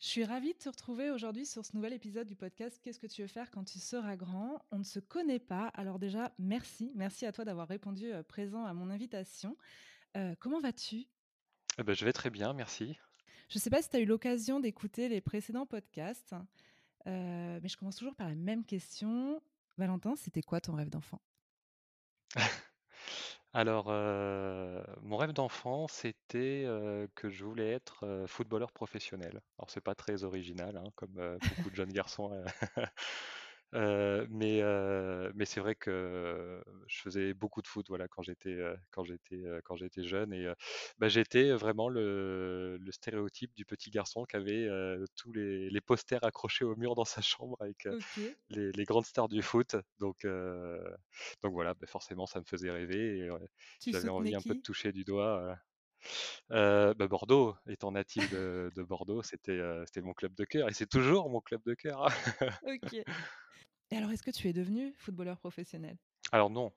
Je suis ravie de te retrouver aujourd'hui sur ce nouvel épisode du podcast Qu'est-ce que tu veux faire quand tu seras grand? On ne se connaît pas, alors déjà merci, merci à toi d'avoir répondu euh, présent à mon invitation. Euh, comment vas-tu? Eh ben, Je vais très bien, merci. Je ne sais pas si tu as eu l'occasion d'écouter les précédents podcasts, euh, mais je commence toujours par la même question. Valentin, c'était quoi ton rêve d'enfant? Alors, mon rêve d'enfant, c'était que je voulais être footballeur professionnel. Alors, c'est pas très original, hein, comme beaucoup de jeunes garçons. mais mais c'est vrai que je faisais beaucoup de foot, voilà, quand j'étais quand j'étais quand j'étais jeune et bah, j'étais vraiment le, le stéréotype du petit garçon qui avait tous les, les posters accrochés au mur dans sa chambre avec les, les grandes stars du foot. Donc donc voilà, bah, forcément ça me faisait rêver et j'avais envie un peu de toucher du doigt. bah, Bordeaux, étant natif de, de Bordeaux, c'était c'était mon club de cœur et c'est toujours mon club de cœur. ok. Et alors, est-ce que tu es devenu footballeur professionnel? Alors non,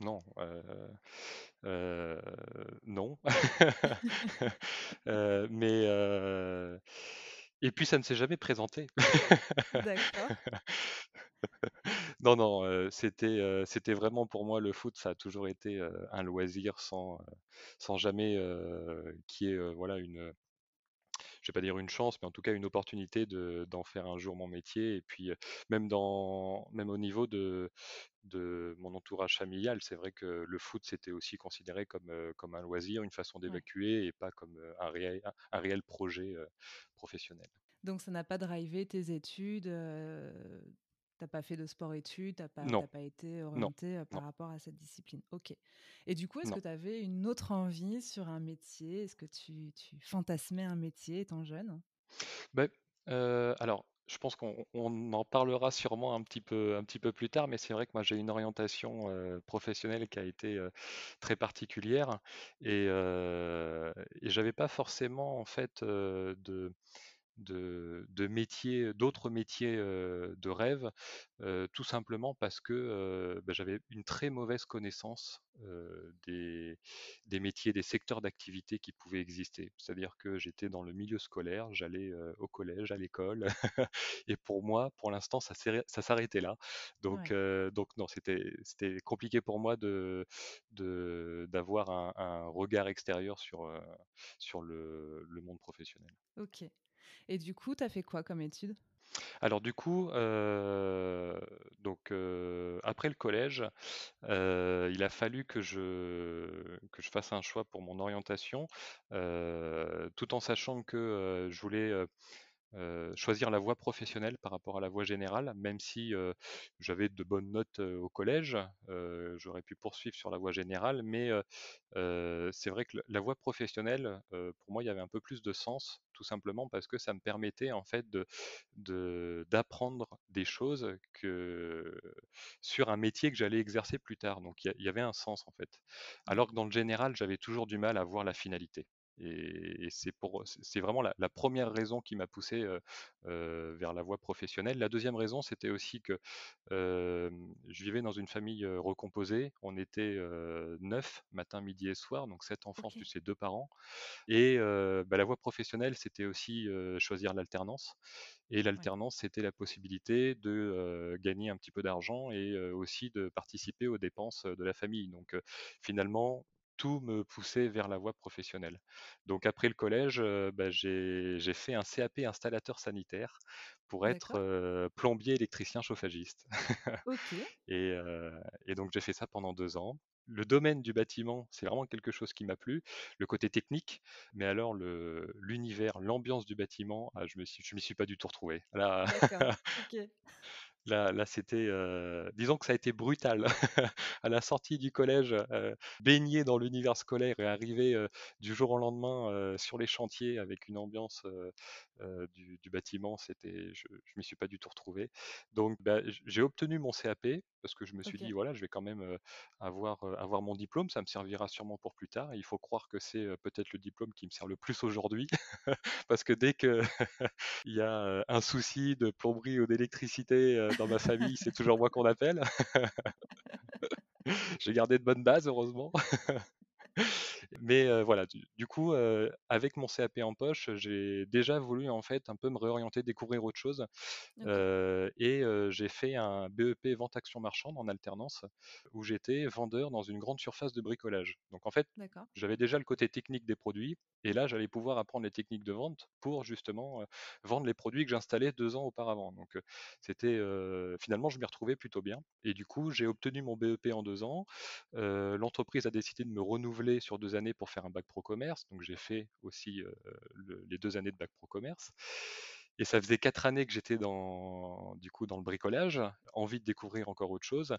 non, euh, euh, non. Euh, mais et puis ça ne s'est jamais présenté. D'accord. Non, non, c'était c'était vraiment pour moi le foot, ça a toujours été un loisir sans sans jamais qui est voilà une je vais pas dire une chance, mais en tout cas une opportunité de, d'en faire un jour mon métier. Et puis même dans, même au niveau de, de mon entourage familial, c'est vrai que le foot c'était aussi considéré comme, comme un loisir, une façon d'évacuer et pas comme un réel, un réel projet professionnel. Donc ça n'a pas drivé tes études T'as pas fait de sport-études, t'as pas, pas été orienté par rapport à cette discipline. Ok. Et du coup, est-ce que tu avais une autre envie sur un métier? Est-ce que tu, tu, fantasmais un métier étant jeune? Ben, Alors, je pense qu'on en parlera sûrement un petit peu, un petit peu plus tard, mais c'est vrai que moi j'ai une orientation professionnelle qui a été très particulière et, et j'avais pas forcément en fait de de, métiers, d'autres métiers de rêve, tout simplement parce que bah, j'avais une très mauvaise connaissance des, des, métiers, des secteurs d'activité qui pouvaient exister. C'est-à-dire que j'étais dans le milieu scolaire, j'allais au collège, à l'école, et pour moi, pour l'instant, ça, ça s'arrêtait là. Donc, donc non, c'était, c'était compliqué pour moi de, d'avoir un, un, regard extérieur sur, sur le, le monde professionnel. Ok. Et du coup, tu as fait quoi comme études alors du coup, euh, donc euh, après le collège, euh, il a fallu que je que je fasse un choix pour mon orientation, tout en sachant que je voulais choisir la voie professionnelle par rapport à la voie générale, même si j'avais de bonnes notes au collège, j'aurais pu poursuivre sur la voie générale, mais c'est vrai que la voie professionnelle, pour moi, il y avait un peu plus de sens, tout simplement parce que ça me permettait en fait d'apprendre des choses sur un métier que j'allais exercer plus tard. Donc il y, avait un sens en fait. Alors que dans le général, j'avais toujours du mal à voir la finalité. Et, c'est pour, c'est vraiment la, première raison qui m'a poussé vers la voie professionnelle. La deuxième raison, c'était aussi que je vivais dans une famille recomposée. On était neuf, matin, midi et soir, donc sept enfants plus ses deux parents. Et bah, la voie professionnelle, c'était aussi choisir l'alternance. Et l'alternance, c'était la possibilité de gagner un petit peu d'argent et aussi de participer aux dépenses de la famille. Donc finalement, tout me poussait vers la voie professionnelle. Donc après le collège, bah, j'ai fait un CAP installateur sanitaire pour être plombier, électricien, chauffagiste. et, donc j'ai fait ça pendant deux ans. le domaine du bâtiment, c'est vraiment quelque chose qui m'a plu, le côté technique, mais alors le l'univers, l'ambiance du bâtiment, ah, je je m'y suis pas du tout retrouvé. Là D'accord, OK. Là là, c'était, heu, disons que ça a été brutal. À la sortie du collège, heu, baigner dans l'univers scolaire et arriver, heu, du jour au lendemain, sur les chantiers avec une ambiance, du du bâtiment, c'était je je m'y suis pas du tout retrouvé. Donc bah, j'ai obtenu mon CAP parce que je me suis dit. «Voilà, je vais quand même, avoir, avoir mon diplôme, ça me servira sûrement pour plus tard». Il faut croire que c'est, peut-être le diplôme qui me sert le plus aujourd'hui parce que dès que il y a, un souci de plomberie ou d'électricité, dans ma famille, c'est toujours moi qu'on appelle. J'ai gardé de bonnes bases heureusement. Mais voilà, du du coup, avec mon CAP en poche, j'ai déjà voulu en fait un peu me réorienter, découvrir autre chose, et j'ai fait un BEP vente action marchande en alternance, où j'étais vendeur dans une grande surface de bricolage. Donc en fait, j'avais déjà le côté technique des produits et là, j'allais pouvoir apprendre les techniques de vente pour justement, vendre les produits que j'installais 2 ans auparavant. Donc c'était, finalement, je m'y retrouvais plutôt bien et du coup, j'ai obtenu mon BEP en 2 ans. L'entreprise a décidé de me renouveler sur 2 années pour faire un bac pro commerce, donc j'ai fait aussi, le les 2 années de bac pro commerce et ça faisait 4 années que j'étais dans du coup, dans le bricolage, envie de découvrir encore autre chose.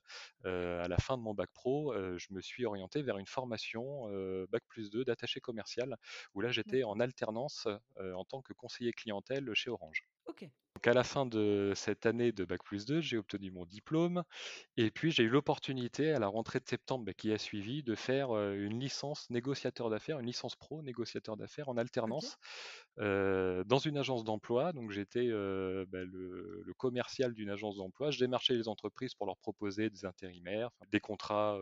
À la fin de mon bac pro, je me suis orienté vers une formation, heu, bac+2 d'attaché commercial, où là, j'étais en alternance, en tant que conseiller clientèle chez Orange. OK. Donc à la fin de cette année de bac+2, j'ai obtenu mon diplôme et puis j'ai eu l'opportunité à la rentrée de septembre, bah, qui a suivi de faire, une licence négociateur d'affaires, une licence pro négociateur d'affaires en alternance, dans une agence d'emploi. Donc j'étais, bah, le le commercial d'une agence d'emploi. Je démarchais les entreprises pour leur proposer des intérimaires, des contrats,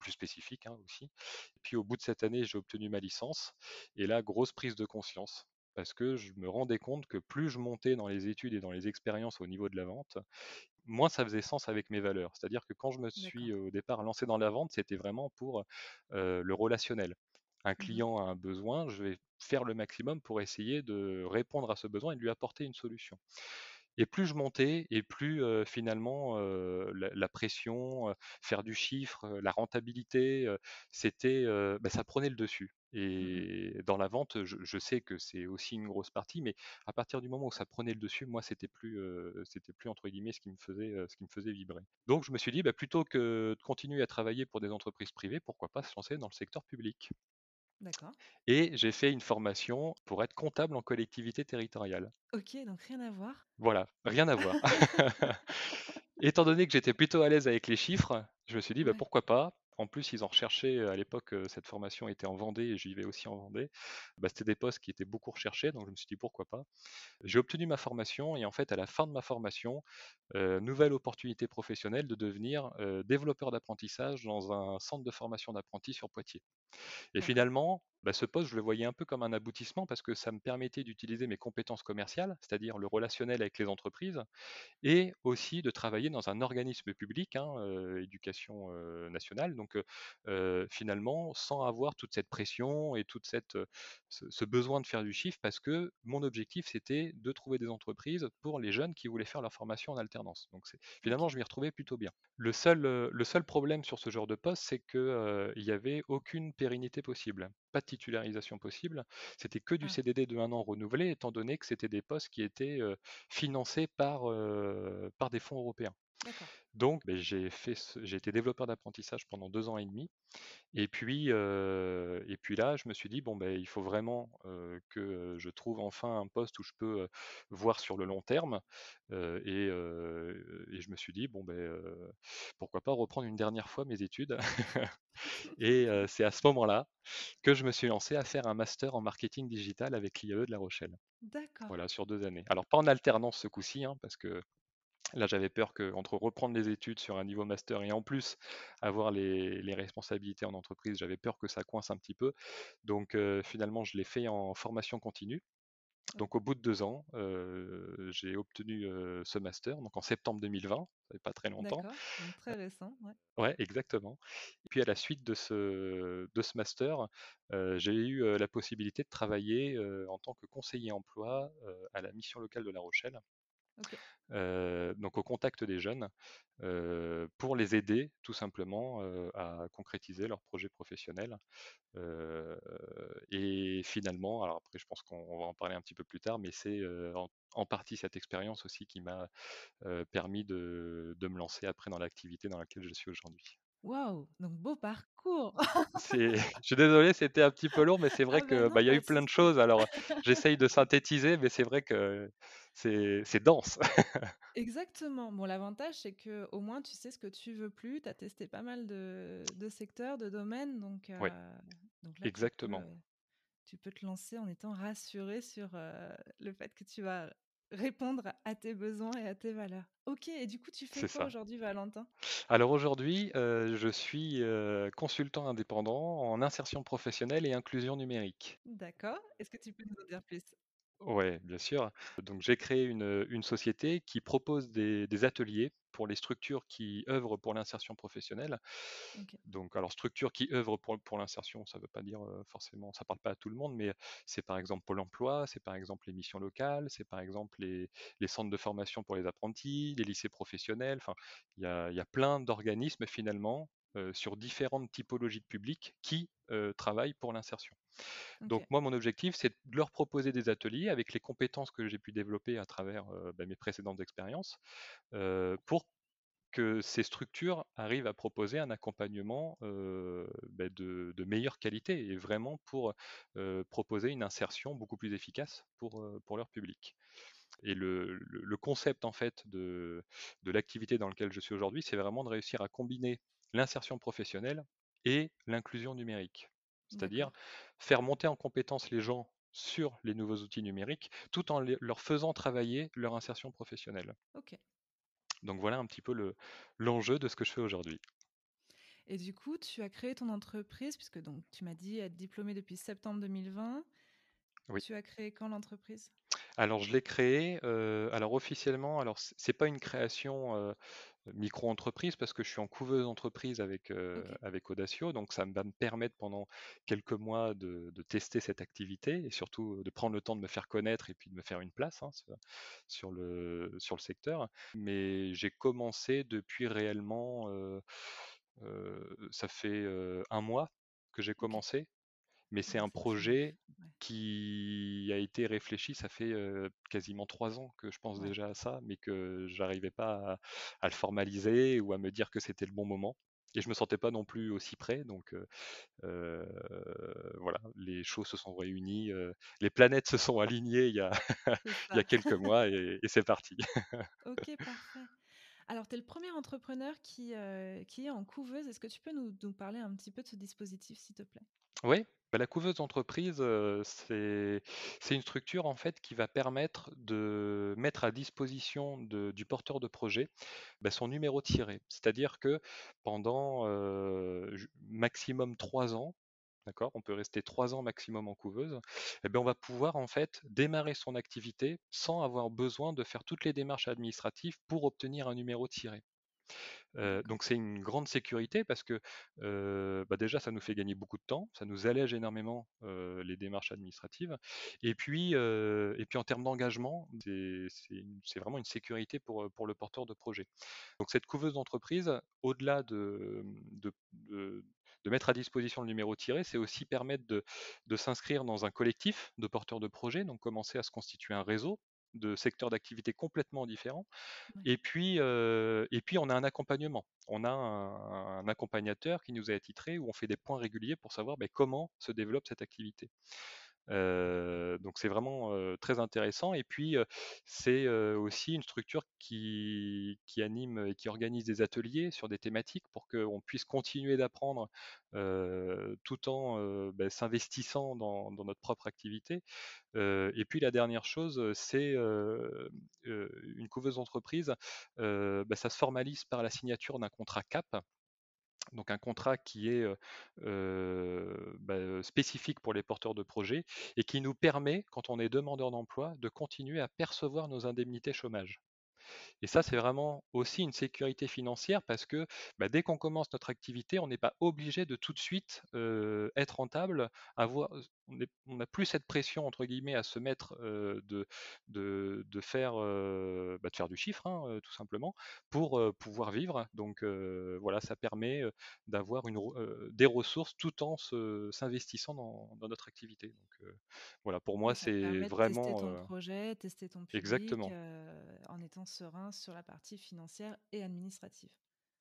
plus spécifiques, hein, aussi. Et puis au bout de cette année, j'ai obtenu ma licence et là, grosse prise de conscience parce que je me rendais compte que plus je montais dans les études et dans les expériences au niveau de la vente, moins ça faisait sens avec mes valeurs. C'est-à-dire que quand je me suis au départ lancé dans la vente, c'était vraiment pour euh, le relationnel. Un Mmh client a un besoin, je vais faire le maximum pour essayer de répondre à ce besoin et de lui apporter une solution. Et plus je montais, et plus euh, finalement euh, la, la pression, euh, faire du chiffre, la rentabilité, c'était, bah, ça prenait le dessus. Mmh mh. Et dans la vente, je, je sais que c'est aussi une grosse partie, mais à partir du moment où ça prenait le dessus, moi, c'était plus, euh, c'était plus entre guillemets ce qui me faisait, euh, ce qui me faisait vibrer. Donc, je me suis dit, bah, plutôt que de continuer à travailler pour des entreprises privées, pourquoi pas se lancer dans le secteur public. D'accord. Et j'ai fait une formation pour être comptable en collectivité territoriale. OK, donc rien à voir. Voilà, rien à voir. Étant donné que j'étais plutôt à l'aise avec les chiffres, je me suis dit: «Bah, Ouais. pourquoi pas?» En plus, ils en recherchaient, heu, à l'époque, heu, cette formation était en Vendée et j'y vais aussi en Vendée. Bah, c'était des postes qui étaient beaucoup recherchés, donc je me suis dit: «Pourquoi pas?» j'ai obtenu ma formation et en fait, à la fin de ma formation, heu, nouvelle opportunité professionnelle de devenir, développeur d'apprentissage dans un centre de formation d'apprentis sur Poitiers. Et finalement, bah, ce poste, je le voyais un peu comme un aboutissement parce que ça me permettait d'utiliser mes compétences commerciales, c'est-à-dire le relationnel avec les entreprises et aussi de travailler dans un organisme public, hein, heu, éducation, heu, nationale. Donc, finalement, sans avoir toute cette pression et toute cette, ce ce besoin de faire du chiffre parce que mon objectif, c'était de trouver des entreprises pour les jeunes qui voulaient faire leur formation en alternance. Donc finalement, je m'y retrouvais plutôt bien. Le seul, le seul problème sur ce genre de poste, c'est que, il y avait aucune pérennité possible, pas de titularisation possible. C'était que du Ah, CDD de 1 an renouvelé, étant donné que c'était des postes qui étaient, heu, financés par, heu, par des fonds européens. Donc, j'ai fait ce j'ai été développeur d'apprentissage pendant 2 ans et demi et puis, heu et puis là, je me suis dit: «Bon, il faut vraiment, que, je trouve enfin un poste où je peux, voir sur le long terme», et je me suis dit: «Bon, pourquoi pas reprendre une dernière fois mes études?» et c'est à ce moment-là que je me suis lancé à faire un master en marketing digital avec l'IAE de La Rochelle. D'accord. Voilà, sur 2 années. Alors pas en alternance ce coup-ci, hein, parce que Là, j'avais peur que entre reprendre les études sur un niveau master et en plus avoir les, les responsabilités en entreprise, j'avais peur que ça coince un petit peu. Donc euh, finalement, je l'ai fait en formation continue. Donc au bout de deux ans, euh, j'ai obtenu euh, ce master, donc en septembre 2020, ça fait pas très longtemps. Donc très récent, ouais. Ouais, exactement. Et puis à la suite de ce, de ce master, euh, j'ai eu la possibilité de travailler en tant que conseiller emploi à la mission locale de La Rochelle Euh, donc au contact des jeunes, euh, pour les aider tout simplement euh, à concrétiser leurs projets professionnels. Euh, et finalement, alors après je pense qu'on va en parler un petit peu plus tard, mais c'est en, en partie cette expérience aussi qui m'a permis de, de me lancer après dans l'activité dans laquelle je suis aujourd'hui. Waouh! Donc beau parcours! Je suis désolé, c'était un petit peu long, mais c'est vrai Ah bah que non, bah, y a eu plein de choses. Alors, j'essaye de synthétiser, mais c'est vrai que c'est, dense. Exactement. Bon, l'avantage, c'est que au moins tu sais ce que tu veux plus. Tu as testé pas mal de de secteurs, de domaines, donc heu, Ouais, donc là tu peux, exactement. tu peux te lancer en étant rassuré sur, heu, le fait que tu vas répondre à tes besoins et à tes valeurs. OK et du coup, tu fais quoi ça. aujourd'hui, Valentin? Alors aujourd'hui, euh, je suis euh, consultant indépendant en insertion professionnelle et inclusion numérique. D'accord. Est-ce que tu peux nous en dire plus? Ouais, bien sûr. Donc j'ai créé une, une société qui propose des, des ateliers pour les structures qui œuvrent pour l'insertion professionnelle. OK, Donc, alors structure qui œuvre pour, pour l'insertion, ça ne veut pas dire euh, forcément, ça parle pas à tout le monde, mais c'est par exemple Pôle Emploi, c'est par exemple les missions locales, c'est par exemple les, les centres de formation pour les apprentis, les lycées professionnels. Enfin, il y a, il y a plein d'organismes finalement euh, sur différentes typologies de publics qui euh, travaillent pour l'insertion. Donc moi, mon objectif, c'est de leur proposer des ateliers avec les compétences que j'ai pu développer à travers euh, bah, mes précédentes expériences euh, pour que ces structures arrivent à proposer un accompagnement euh, bah, de, de meilleure qualité et vraiment pour proposer une insertion beaucoup plus efficace pour, pour leur public. Et le, le- le concept en fait de, de l'activité dans laquelle je suis aujourd'hui, c'est vraiment de réussir à combiner l'insertion professionnelle et l'inclusion numérique. C'est-à-dire faire monter en compétence les gens sur les nouveaux outils numériques tout en les- leur faisant travailler leur insertion professionnelle. OK Donc voilà un petit peu le, l'enjeu de ce que je fais aujourd'hui. et du coup, tu as créé ton entreprise puisque donc tu m'as dit être diplômé depuis septembre 2020. Oui. Tu as créé quand l'entreprise? Alors je l'ai créé. euh, alors officiellement, alors c'est pas une création euh, micro-entreprise parce que je suis en couveuse entreprise avec euh, avec Audacio, donc ça va me permettre pendant quelques mois de, de tester cette activité et surtout de prendre le temps de me faire connaître et puis de me faire une place hein, sur, le sur le secteur. Mais j'ai commencé depuis réellement, euh, euh, ça fait euh, un mois que j'ai commencé mais c'est un projet Ouais, qui a été réfléchi, ça fait euh, quasiment trois ans que je pense ouais, déjà à ça, mais que j'arrivais pas à, à le formaliser ou à me dire que c'était le bon moment. Et je me sentais pas non plus aussi près, donc euh, voilà, les choses se sont réunies, euh, les planètes se sont alignées il y a, il y a quelques mois et, et c'est parti. OK, parfait. Alors, tu es le premier entrepreneur qui, heu, qui est en couveuse. Est-ce que tu peux nous nous parler un petit peu de ce dispositif, s'il te plaît? Oui, bah, la couveuse d'entreprise, euh, c'est une structure en fait qui va permettre de mettre à disposition du porteur de projet bah, son numéro tiré. C'est-à-dire que pendant euh, maximum trois ans, d'accord, on peut rester trois ans maximum en couveuse, eh ben, on va pouvoir en fait démarrer son activité sans avoir besoin de faire toutes les démarches administratives pour obtenir un numéro tiré. Euh, donc c'est une grande sécurité parce que euh, bah déjà ça nous fait gagner beaucoup de temps, ça nous allège énormément euh, les démarches administratives. Et puis, et puis en termes d'engagement, c'est vraiment une sécurité pour, pour le porteur de projet. Donc cette couveuse d'entreprise, au-delà de, de, de- de mettre à disposition le numéro tiré, c'est aussi permettre de, de s'inscrire dans un collectif de porteurs de projet, donc commencer à se constituer un réseau de secteurs d'activité complètement différents et puis, euh, et puis on a un accompagnement. On a un, un accompagnateur qui nous a attitré où on fait des points réguliers pour savoir ben, comment se développe cette activité. Donc c'est vraiment très intéressant. Et puis c'est aussi une structure qui, anime et qui organise des ateliers sur des thématiques pour qu'on puisse continuer d'apprendre tout en ben, s'investissant dans, notre propre activité. Et puis la dernière chose, c'est une couveuse d'entreprise, euh, bah, ça se formalise par la signature d'un contrat CAP, donc un contrat qui est bah, spécifique pour les porteurs de projets et qui nous permet, quand on est demandeur d'emploi, de continuer à percevoir nos indemnités chômage. Et ça, c'est vraiment aussi une sécurité financière parce que bah, dès qu'on commence notre activité, on n'est pas obligé de tout de suite être rentable, avoir, on n'a plus cette pression entre guillemets à se mettre de, de, faire, bah, de faire du chiffre, hein, tout simplement, pour pouvoir vivre. Donc voilà, ça permet d'avoir une, des ressources tout en s'investissant dans, dans, notre activité. Donc voilà, pour moi, c'est vraiment. Tester ton projet, tester ton public, exactement. en étant serein sur la partie financière et administrative.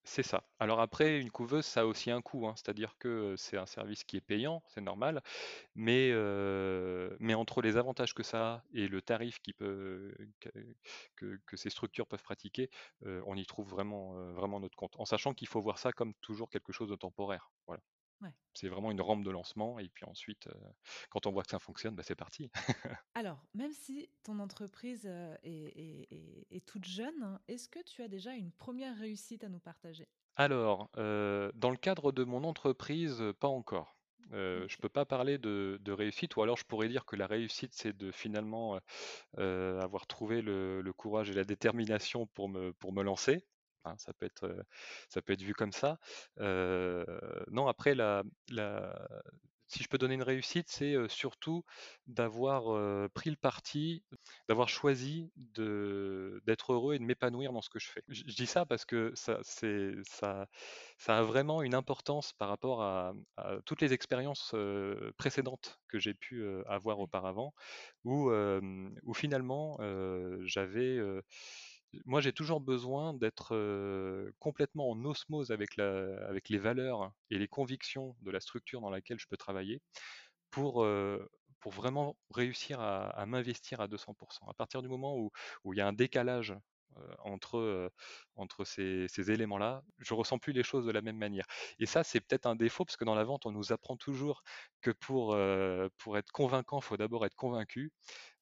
C'est ça. Alors après, une couveuse, ça a aussi un coût, hein. c'est-à-dire que c'est un service qui est payant, c'est normal, mais, entre les avantages que ça a et le tarif que, ces structures peuvent pratiquer, on y trouve vraiment, vraiment notre compte. En sachant qu'il faut voir ça comme toujours quelque chose de temporaire. Voilà. C'est vraiment une rampe de lancement, et puis ensuite, quand on voit que ça fonctionne, bah, c'est parti. Alors, même si ton entreprise est, toute jeune, hein, est-ce que tu as déjà une première réussite à nous partager? Alors, dans le cadre de mon entreprise, pas encore. Je ne peux pas parler de, réussite, ou alors je pourrais dire que la réussite, c'est de finalement avoir trouvé le, courage et la détermination pour me, pour me lancer. Hein, ça, peut être, ça peut être vu comme ça. non, après, la, si je peux donner une réussite, c'est surtout d'avoir pris le parti, d'avoir choisi d'être heureux et de m'épanouir dans ce que je fais. Je, dis ça parce que ça, ça, ça, a vraiment une importance par rapport à, toutes les expériences précédentes que j'ai pu avoir auparavant, où, où finalement j'avais moi, j'ai toujours besoin d'être complètement en osmose avec, les valeurs et les convictions de la structure dans laquelle je peux travailler pour, vraiment réussir à, m'investir à 200%. À partir du moment où, il y a un décalage entre, ces, éléments-là, je ressens plus les choses de la même manière. Et ça, c'est peut-être un défaut, parce que dans la vente, on nous apprend toujours que pour être convaincant, il faut d'abord être convaincu.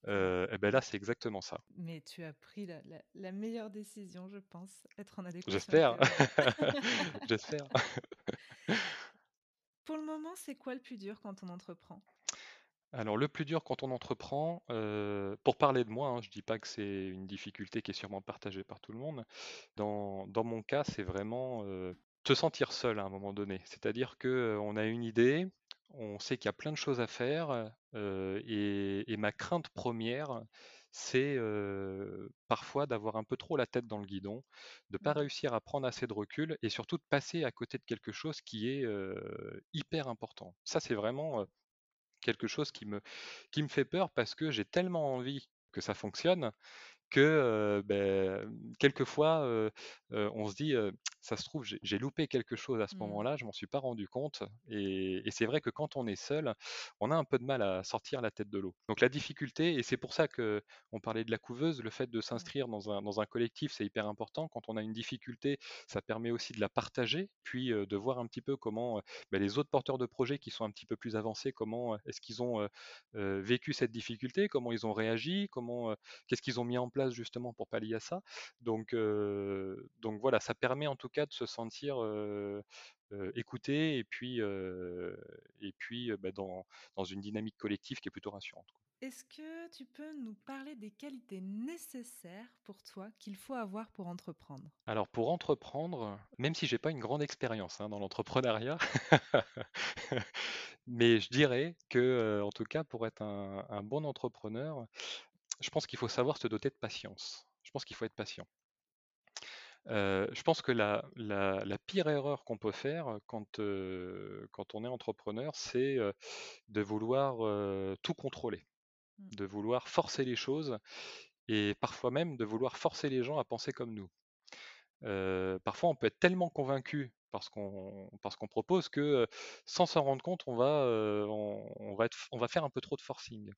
Et ben là, c'est exactement ça. Mais tu as pris la, la, meilleure décision, je pense, être en adéquation. J'espère. J'espère. Pour le moment, c'est quoi le plus dur quand on entreprend? Alors le plus dur quand on entreprend, pour parler de moi, hein, je ne dis pas que c'est une difficulté qui est sûrement partagée par tout le monde. Dans, dans mon cas, c'est vraiment te sentir seul à un moment donné. C'est-à-dire qu'on a une idée, on sait qu'il y a plein de choses à faire, et, et, ma crainte première, c'est parfois d'avoir un peu trop la tête dans le guidon, de ne pas réussir à prendre assez de recul, et surtout de passer à côté de quelque chose qui est hyper important. Ça, c'est vraiment quelque chose qui me, qui me fait peur parce que j'ai tellement envie que ça fonctionne que ben, quelquefois on se dit ça se trouve j'ai loupé quelque chose à ce mmh. moment-là, je m'en suis pas rendu compte et, c'est vrai que quand on est seul, on a un peu de mal à sortir la tête de l'eau. Donc la difficulté et c'est pour ça que on parlait de la couveuse, le fait de s'inscrire dans un, dans un collectif c'est hyper important. Quand on a une difficulté, ça permet aussi de la partager, puis de voir un petit peu comment ben, les autres porteurs de projets qui sont un petit peu plus avancés, comment est-ce qu'ils ont vécu cette difficulté, comment ils ont réagi, comment qu'est-ce qu'ils ont mis en place justement pour pallier à ça. Donc, donc voilà, ça permet en tout cas de se sentir écouté et puis, et puis bah, dans, dans, une dynamique collective qui est plutôt rassurante. Est-ce que tu peux nous parler des qualités nécessaires pour toi qu'il faut avoir pour entreprendre? Alors pour entreprendre, même si j'ai pas une grande expérience hein, dans l'entrepreneuriat, mais je dirais que en tout cas pour être un, un bon entrepreneur, je pense qu'il faut savoir se doter de patience. Je pense qu'il faut être patient. je pense que la, pire erreur qu'on peut faire quand, quand on est entrepreneur, c'est de vouloir tout contrôler, mmh. de vouloir forcer les choses et parfois même de vouloir forcer les gens à penser comme nous. parfois, on peut être tellement convaincu parce qu'on parce qu'on propose que sans s'en rendre compte, on va, on, va on va faire un peu trop de forcing.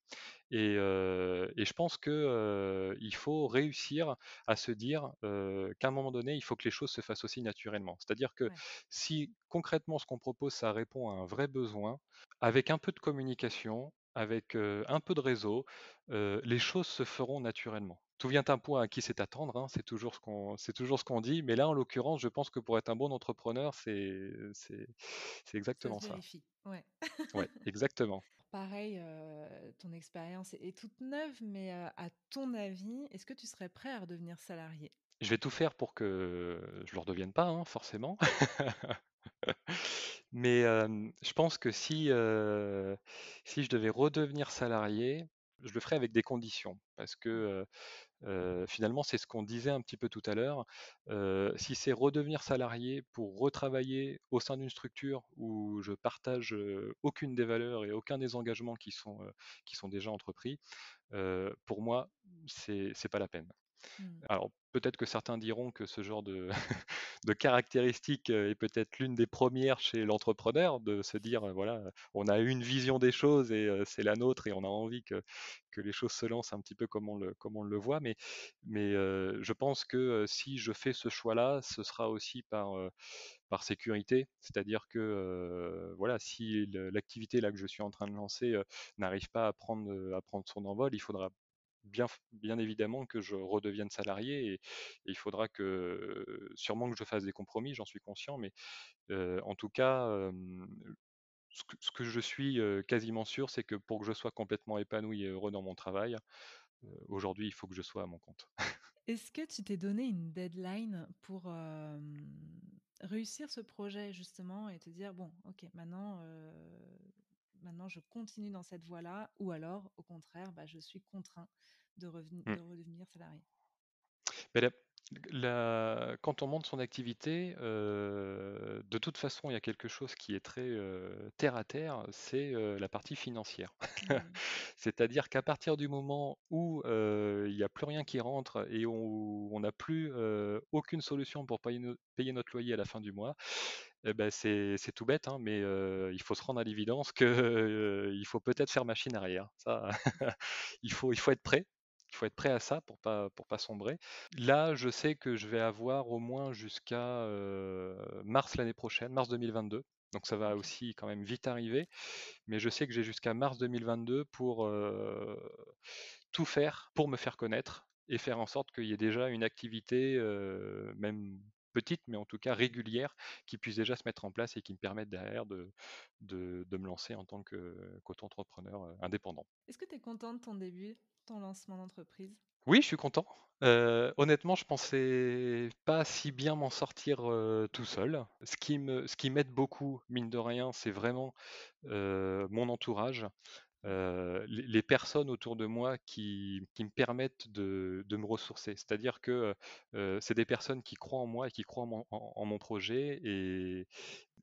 Et, et je pense que il faut réussir à se dire qu'à un moment donné, il faut que les choses se fassent aussi naturellement. C'est-à-dire que si concrètement ce qu'on propose, ça répond à un vrai besoin, avec un peu de communication, avec un peu de réseau, les choses se feront naturellement tout vient un point à qui c'est attendre, hein, c'est toujours ce qu'on c'est toujours ce qu'on dit, mais là en l'occurrence, je pense que pour être un bon entrepreneur, c'est c'est exactement ça. Se Ouais. ouais, exactement. Pareil, ton expérience est toute neuve, mais à ton avis, est-ce que tu serais prêt à redevenir salarié? Je vais tout faire pour que je ne le redevienne pas, hein, forcément. Mais hem, je pense que si, heu, si je devais redevenir salarié, je le ferais avec des conditions. Parce que, Mmh. heu heu, finalement, c'est ce qu'on disait un petit peu tout à l'heure. Heu, si c'est redevenir salarié pour retravailler au sein d'une structure où je partage, heu, aucune des valeurs et aucun des engagements qui sont, heu, qui sont déjà entrepris, heu, pour moi, c'est c'est pas la peine. Mmh. Alors, peut-être que certains diront que ce genre de de caractéristique, heu, est peut-être l'une des premières chez l'entrepreneur, de se dire, heu, voilà, on a une vision des choses et heu, c'est la nôtre et on a envie que que les choses se lancent un petit peu comme on le comme on le voit. Mais mais je pense que, si je fais ce choix-là, ce sera aussi par, par sécurité. C'est-à-dire que, voilà, si l'activité là que je suis en train de lancer, n'arrive pas à prendre, à prendre son envol, il faudra bien évidemment que je redevienne salarié et il faudra que sûrement que je fasse des compromis, j'en suis conscient, mais en tout cas, ce que je suis, quasiment sûr, c'est que pour que je sois complètement épanoui et heureux dans mon travail, aujourd'hui, il faut que je sois à mon compte. Est-ce que tu t'es donné une deadline pour, réussir ce projet justement et te dire: «Bon, OK, maintenant, maintenant je continue dans cette voie-là» ou alors au contraire, bah, je suis contraint de reven Mmh. de redevenir salarié? Mais la la quand on monte son activité, heu, de toute façon, il y a quelque chose qui est très, heu, terre à terre, c'est, heu, la partie financière. Mmh. C'est-à-dire qu'à partir du moment où, il y a plus rien qui rentre et où on n'a plus, aucune solution pour payer no payer notre loyer à la fin du mois, et beh, c'est c'est tout bête, hein, mais il faut se rendre à l'évidence que, heu, il faut peut-être faire machine arrière. Ça, il faut il faut être prêt. Il faut être prêt à ça pour pas pour pas sombrer. Là, je sais que je vais avoir au moins jusqu'à, mars l'année prochaine, mars 2022. Donc ça va aussi quand même vite arriver, mais je sais que j'ai jusqu'à mars 2022 pour, tout faire pour me faire connaître et faire en sorte qu'il y ait déjà une activité, même petite, mais en tout cas régulière, qui puisse déjà se mettre en place et qui me permette derrière de de de me lancer en tant que qu'auto-entrepreneur, indépendant. Est-ce que tu es content de ton début, ton lancement d'entreprise? Oui, je suis content. Heu, honnêtement, je pensais pas si bien m'en sortir, heu, tout seul. Ce qui me ce qui m'aide beaucoup, mine de rien, c'est vraiment, heu, mon entourage, les personnes autour de moi qui qui me permettent de de me ressourcer. C'est-à-dire que, c'est des personnes qui croient en moi et qui croient en mon en mon projet et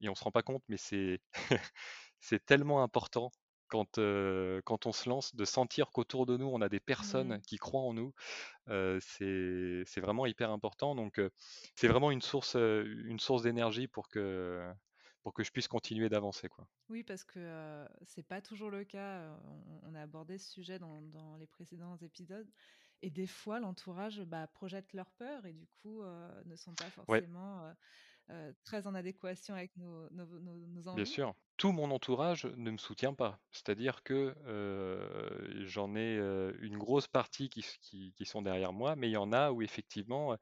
et on se rend pas compte, mais c'est c'est tellement important quand, quand on se lance, de sentir qu'autour de nous, on a des personnes Mmh. qui croient en nous. Heu, c'est vraiment hyper important donc c'est vraiment une source, une source d'énergie pour que pour que je puisse continuer d'avancer, quoi. Oui, parce que, c'est pas toujours le cas, on on a abordé ce sujet dans dans les précédents épisodes et des fois l'entourage, bah, projette leurs peurs et du coup, ne sont pas forcément, heu, très en adéquation avec nos nos nos nos Bien sûr. Tout mon entourage ne me soutient pas. C'est-à-dire que, heu, j'en ai, heu, une grosse partie qui qui qui sont derrière moi, mais il y en a où effectivement,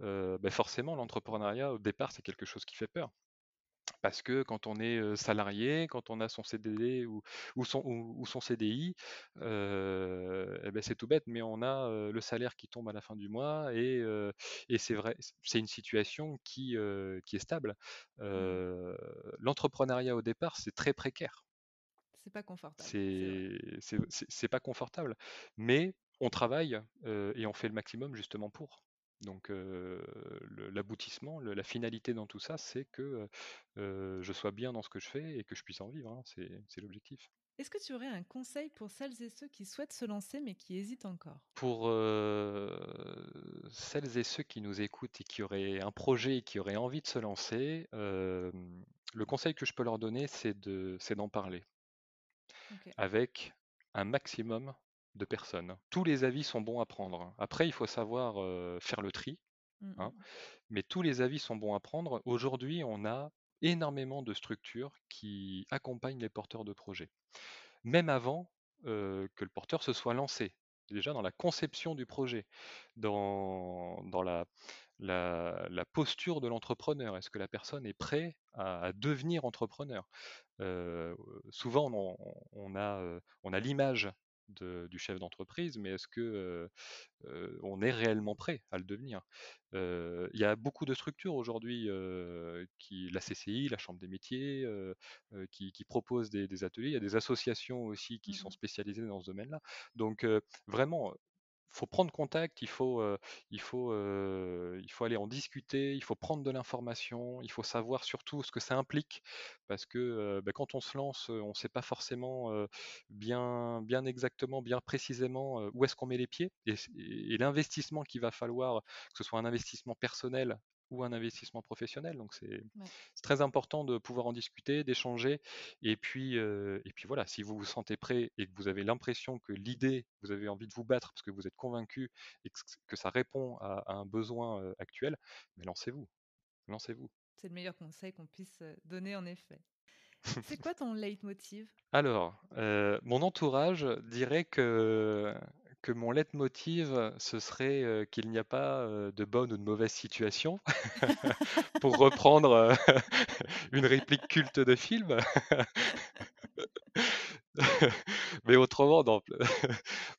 bah, forcément l'entrepreneuriat au départ, c'est quelque chose qui fait peur. Parce que quand on est, salarié, quand on a son CDD ou ou son ou ou son CDI, et beh, c'est tout bête, mais on a, le salaire qui tombe à la fin du mois et c'est vrai, c'est une situation qui, qui est stable. Mmh. L'entrepreneuriat au départ, c'est très précaire. C'est pas confortable, c'est pas confortable, mais on travaille, et on fait le maximum justement pour. Donc l'aboutissement, la finalité dans tout ça, c'est que, je sois bien dans ce que je fais et que je puisse en vivre, hein, c'est l'objectif. Est-ce que tu aurais un conseil pour celles et ceux qui souhaitent se lancer, mais qui hésitent encore? Pour, celles et ceux qui nous écoutent et qui auraient un projet et qui auraient envie de se lancer, le conseil que je peux leur donner, c'est de c'est d'en parler. Avec un maximum de personnes. Tous les avis sont bons à prendre. Après, il faut savoir, heu, faire le tri, Mmh hein, mh. mais tous les avis sont bons à prendre. Aujourd'hui, on a énormément de structures qui accompagnent les porteurs de projets. Même avant, heu, que le porteur se soit lancé. Déjà dans la conception du projet, dans dans la la la posture de l'entrepreneur. Est-ce que la personne est prêt à à devenir entrepreneur? Heu, souvent on on a, on a l'image du chef d'entreprise, mais est-ce que on est réellement prêt à le devenir? Il y a beaucoup de structures aujourd'hui, qui, la CCI, la Chambre des métiers, qui, proposent des, ateliers. Il y a des associations aussi qui sont mmh spécialisées dans ce domaine-là. Donc vraiment, faut prendre contact, il faut, il, faut, il faut aller en discuter, il faut prendre de l'information, il faut savoir surtout ce que ça implique, parce que bah, quand on se lance, on ne sait pas forcément bien, bien exactement, bien précisément où est-ce qu'on met les pieds, et, et l'investissement qu'il va falloir, que ce soit un investissement personnel ou un investissement professionnel. Donc c'est très important de pouvoir en discuter, d'échanger. Et puis, euh, et puis voilà, si vous vous sentez prêt et que vous avez l'impression que l'idée, vous avez envie de vous battre parce que vous êtes convaincu et que, ça répond à, un besoin euh, actuel, mais lancez-vous. Lancez-vous. C'est le meilleur conseil qu'on puisse euh, donner en effet. C'est quoi ton leitmotiv? Alors, mon entourage dirait que que mon leitmotiv, ce serait euh, qu'il n'y a pas euh, de bonne ou de mauvaise situation, pour reprendre euh, une réplique culte de film. Mais autrement,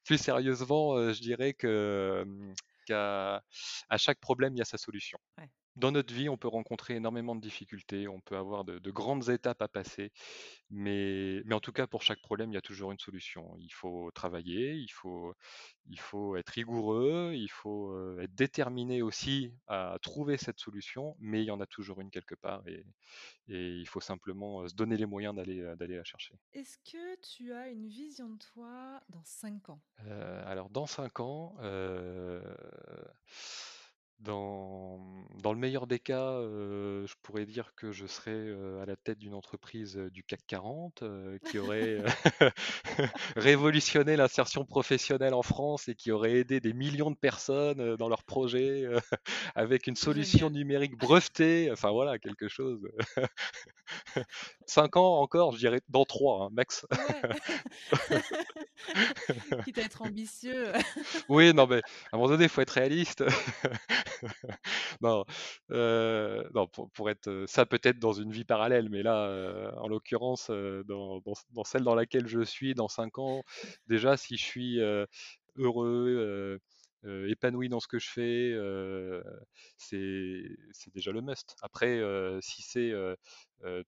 plus sérieusement, je dirais que qu'à à chaque problème, il y a sa solution. Dans notre vie, on peut rencontrer énormément de difficultés, on peut avoir de, grandes étapes à passer, mais, mais, en tout cas, pour chaque problème, il y a toujours une solution. Il faut travailler, il faut, il faut être rigoureux, il faut euh, être déterminé aussi à trouver cette solution, mais il y en a toujours une quelque part et, et il faut simplement euh, se donner les moyens d'aller, euh, d'aller la chercher. Est-ce que tu as une vision de toi dans 5 ans? Alors, dans 5 ans, dans, dans, le meilleur des cas, euh, je pourrais dire que je serais euh, à la tête d'une entreprise euh, du CAC 40 qui aurait révolutionné l'insertion professionnelle en France et qui aurait aidé des millions de personnes dans leurs projets avec une solution numérique brevetée. Enfin voilà, quelque chose. Cinq ans encore, je dirais dans trois, hein, max. Quitte à être ambitieux. oui, non, mais à un moment donné, il faut être réaliste. non, euh, non pour, être euh, ça peut-être dans une vie parallèle, mais là, euh, en l'occurrence, dans, dans, celle dans laquelle je suis, dans 5 ans, déjà, si je suis heureux, épanoui dans ce que je fais, c'est déjà le must. Après, si c'est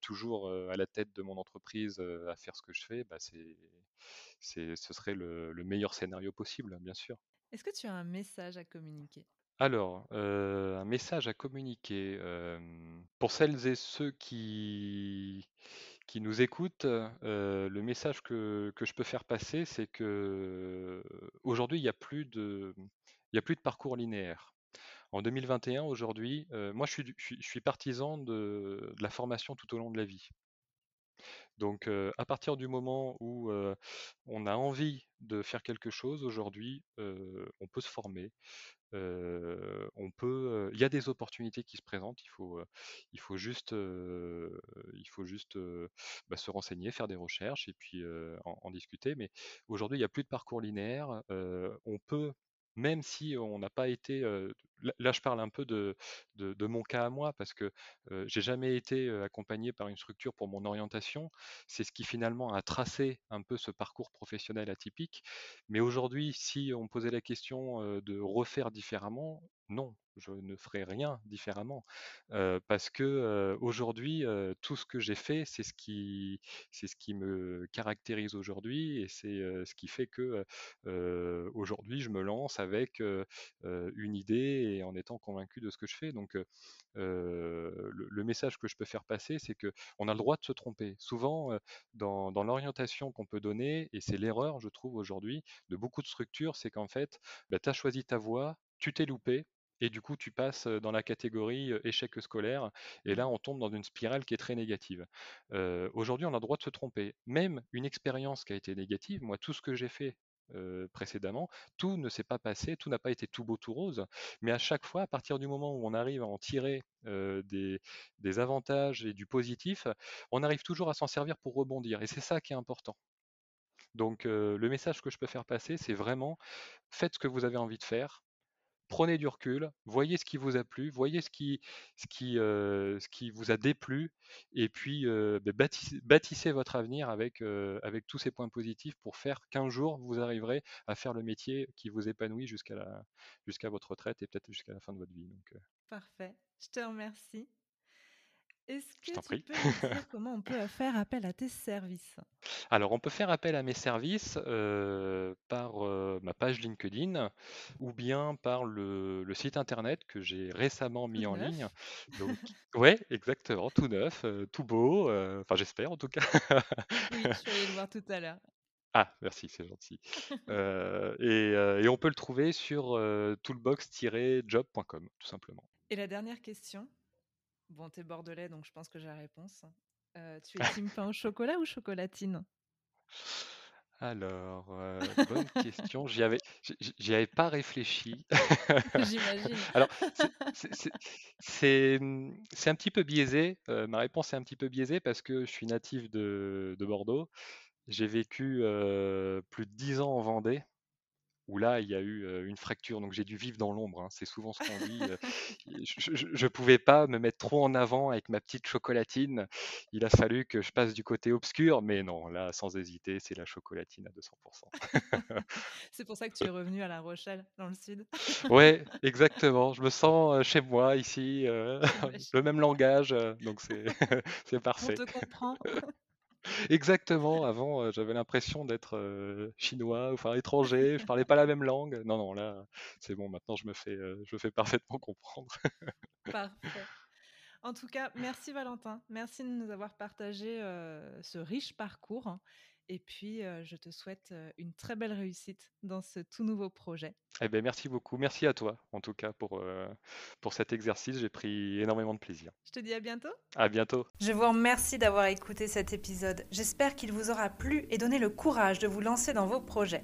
toujours à la tête de mon entreprise à faire ce que je fais, bah, c'est ce serait le meilleur scénario possible, bien sûr. Est-ce que tu as un message à communiquer? Alors, un message à communiquer, pour celles et ceux qui qui nous écoutent, le message que que je peux faire passer, c'est qu'aujourd'hui, il y a plus de a plus de parcours linéaire. En 2021, aujourd'hui, moi je suis je suis partisan de de la formation tout au long de la vie. Donc, à partir du moment où, on a envie de faire quelque chose aujourd'hui, on peut se former on peut, il y a des opportunités qui se présentent. Il faut, il faut juste, il faut juste bah, se renseigner, faire des recherches et puis en, discuter. Mais aujourd'hui, il n'y a plus de parcours linéaire. on peut même si on n'a pas été, là je parle un peu de, mon cas à moi, parce que j'ai jamais été accompagné par une structure pour mon orientation. C'est ce qui finalement a tracé un peu ce parcours professionnel atypique. Mais aujourd'hui, si on posait la question de refaire différemment, non, je ne ferai rien différemment. Parce que aujourd'hui tout ce que j'ai fait c'est ce qui me caractérise aujourd'hui et c'est ce qui fait que aujourd'hui je me lance avec une idée et en étant convaincu de ce que je fais. Donc le, message que je peux faire passer c'est que on a le droit de se tromper. Souvent dans, dans l'orientation qu'on peut donner et c'est l'erreur je trouve aujourd'hui de beaucoup de structures c'est qu'en fait bah, tu as choisi ta voie tu t'es loupé et du coup tu passes dans la catégorie échec scolaire, et là on tombe dans une spirale qui est très négative. Aujourd'hui on a le droit de se tromper. Même une expérience qui a été négative, moi tout ce que j'ai fait précédemment, tout ne s'est pas passé, tout n'a pas été tout beau, tout rose, mais à chaque fois, à partir du moment où on arrive à en tirer des, avantages et du positif, on arrive toujours à s'en servir pour rebondir, et c'est ça qui est important. Donc le message que je peux faire passer, c'est vraiment faites ce que vous avez envie de faire, prenez du recul, voyez ce qui vous a plu, voyez ce qui, ce qui, ce qui vous a déplu, et puis bah, bâtissez, votre avenir avec, avec tous ces points positifs pour faire qu'un jour vous arriverez à faire le métier qui vous épanouit jusqu'à jusqu'à votre retraite et peut-être jusqu'à la fin de votre vie. Parfait, je te remercie. Est-ce que tu peux me dire comment on peut faire appel à tes services? Alors, on peut faire appel à mes services par ma page LinkedIn ou bien par le, site internet que j'ai récemment mis en ligne. Donc, ouais, exactement, tout neuf, tout beau. Enfin, j'espère en tout cas. oui, je suis allée le voir tout à l'heure. Ah, merci, c'est gentil. et, et, on peut le trouver sur toolbox-job.com, tout simplement. Et la dernière question, Bon, t'es bordelais, donc je pense que j'ai la réponse. Euh, tu es team pain au chocolat ou chocolatine? Alors, euh, bonne question. J'y avais, j'y avais pas réfléchi. J'imagine. Alors, c'est un petit peu biaisé. Euh, ma réponse est un petit peu biaisée parce que je suis natif de, de Bordeaux. J'ai vécu plus de dix ans en Vendée où là, il y a eu une fracture. Donc j'ai dû vivre dans l'ombre. Hein. C'est souvent ce qu'on dit. je ne pouvais pas me mettre trop en avant avec ma petite chocolatine. Il a fallu que je passe du côté obscur. Mais non, là, sans hésiter, c'est la chocolatine à 200%. c'est pour ça que tu es revenu à La Rochelle, dans le sud. ouais, exactement. Je me sens chez moi, ici. le même langage. donc c'est parfait. On te comprend. Exactement. Avant, euh, j'avais l'impression d'être euh, chinois, enfin étranger. Je parlais pas la même langue. Non, non, là, c'est bon. Maintenant, je me fais, euh, je fais parfaitement comprendre. Parfait. En tout cas, merci Valentin. Merci de nous avoir partagé ce riche parcours. Et puis, je te souhaite une très belle réussite dans ce tout nouveau projet. Eh bien, merci beaucoup. Merci à toi, en tout cas, pour, pour cet exercice. J'ai pris énormément de plaisir. Je te dis à bientôt. À bientôt. Je vous remercie d'avoir écouté cet épisode. J'espère qu'il vous aura plu et donné le courage de vous lancer dans vos projets.